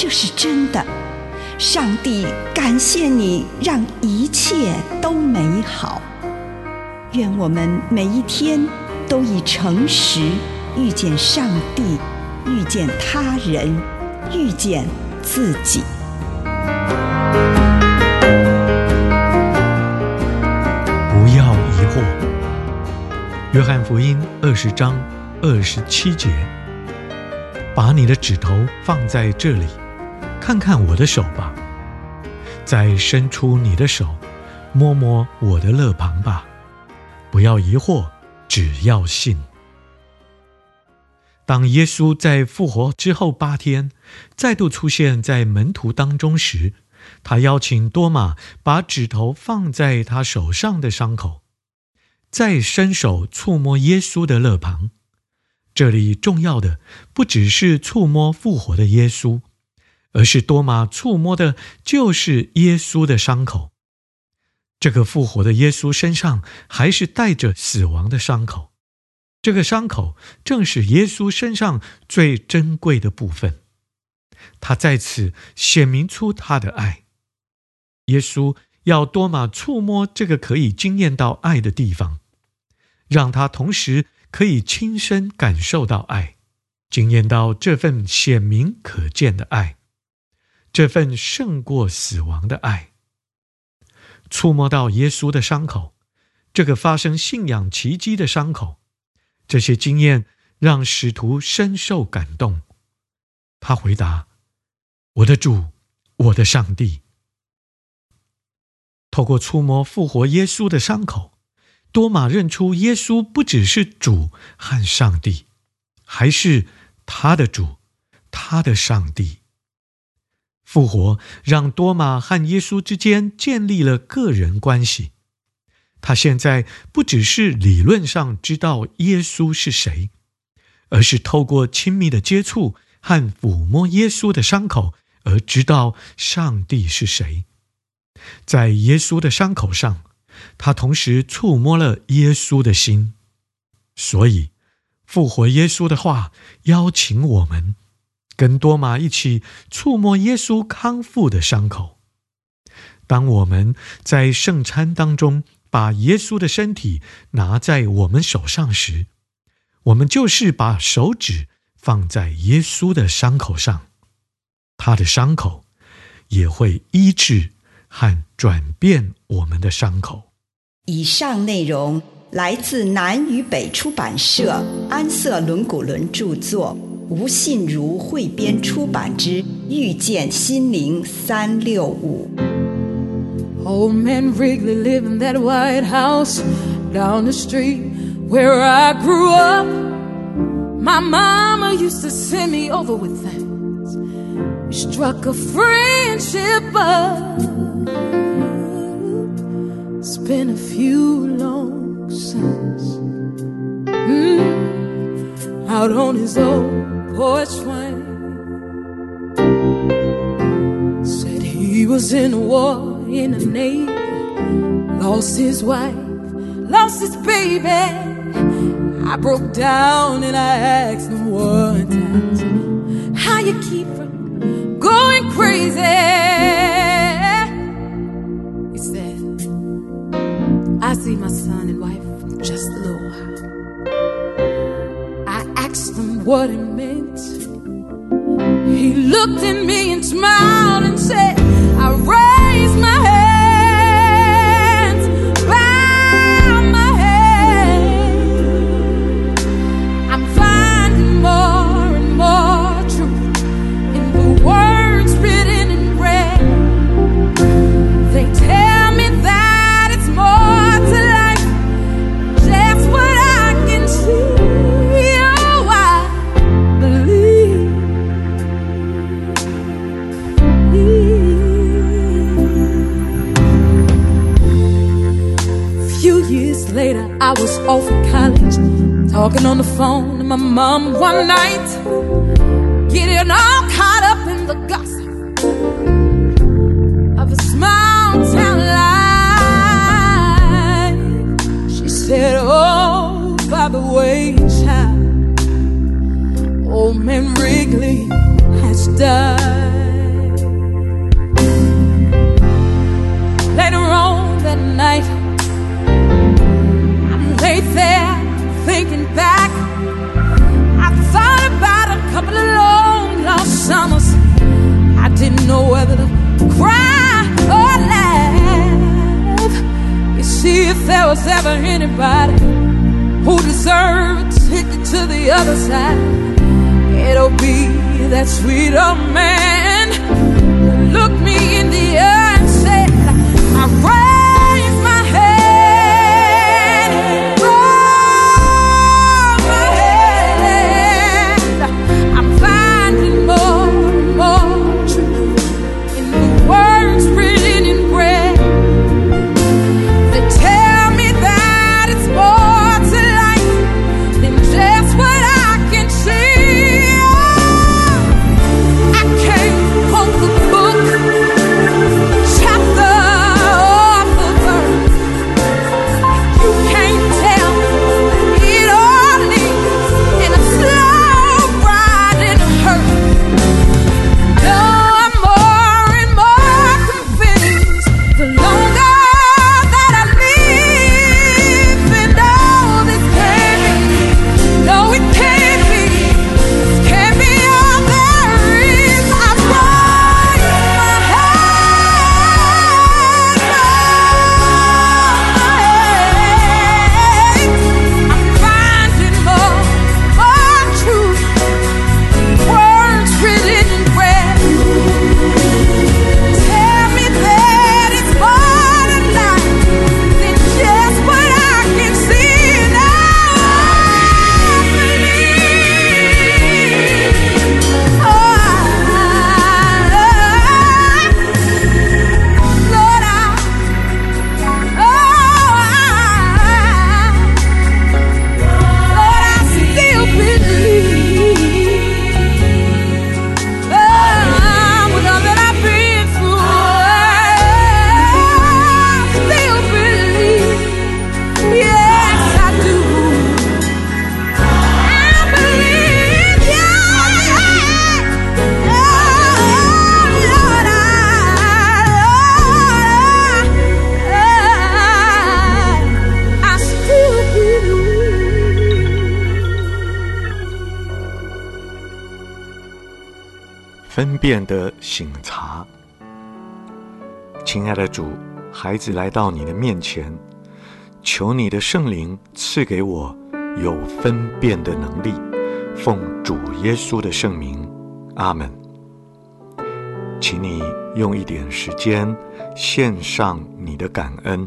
这是真的。上帝感谢你，让一切都美好。愿我们每一天都以诚实遇见上帝，遇见他人，遇见自己。不要疑惑约翰福音二十章二十七节：把你的指头放在这里，看看我的手吧；再伸出你的手，摸摸我的肋旁吧。不要疑惑，只要信。当耶稣在复活之后八天再度出现在门徒当中时，他邀请多马把指头放在他手上的伤口。再伸手触摸耶稣的肋旁，这里重要的不只是触摸复活的耶稣，而是多马触摸的就是耶稣的伤口。这个复活的耶稣身上还是带着死亡的伤口，这个伤口正是耶稣身上最珍贵的部分。他在此显明出他的爱。耶稣。要多马触摸这个可以惊艳到爱的地方，让他同时可以亲身感受到爱，惊艳到这份显明可见的爱，这份胜过死亡的爱。触摸到耶稣的伤口，这个发生信仰奇迹的伤口，这些经验让使徒深受感动。他回答：“我的主，我的上帝。”透过触摸复活耶稣的伤口，多马认出耶稣不只是主和上帝，还是他的主，他的上帝。复活让多马和耶稣之间建立了个人关系。他现在不只是理论上知道耶稣是谁，而是透过亲密的接触和抚摸耶稣的伤口，而知道上帝是谁。在耶稣的伤口上，他同时触摸了耶稣的心。所以，复活耶稣的话邀请我们跟多马一起触摸耶稣康复的伤口。当我们在圣餐当中把耶稣的身体拿在我们手上时，我们就是把手指放在耶稣的伤口上，他的伤口也会医治。和转变我们的伤口。以上内容来自南与北出版社安瑟伦古伦著作，吴信如汇编出版之《遇见心灵三六五》。Old man Wrigley lived in that White House down the street where I grew up. My mama used to send me over with things. We struck a friendship up. Been a few long summers mm, out on his old porch swing. Said he was in a war in the Navy, lost his wife, lost his baby. I broke down and I asked him one time, How you keep from going crazy? He said, I see my son and wife just a little while. What it meant. He looked at me and smiled and said, I raised I was off at college, talking on the phone to my mom one night, getting all caught up in the gossip of a small town life. She said, Oh, by the way, child, old man Wrigley has died. Didn't know whether to cry or laugh. You see, if there was ever anybody who deserved a ticket to the other side, it'll be that sweet old man believe. 分辨的省察，亲爱的主，孩子来到你的面前，求你的圣灵赐给我有分辨的能力，奉主耶稣的圣名，阿门。请你用一点时间献上你的感恩。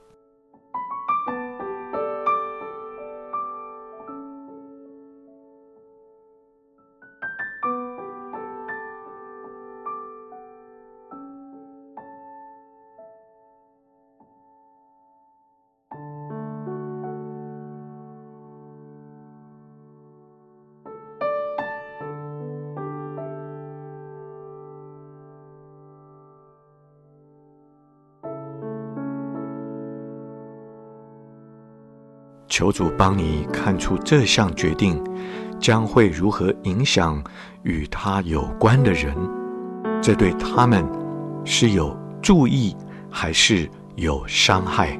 求主帮你看出这项决定将会如何影响与他有关的人，这对他们是有助益还是有伤害？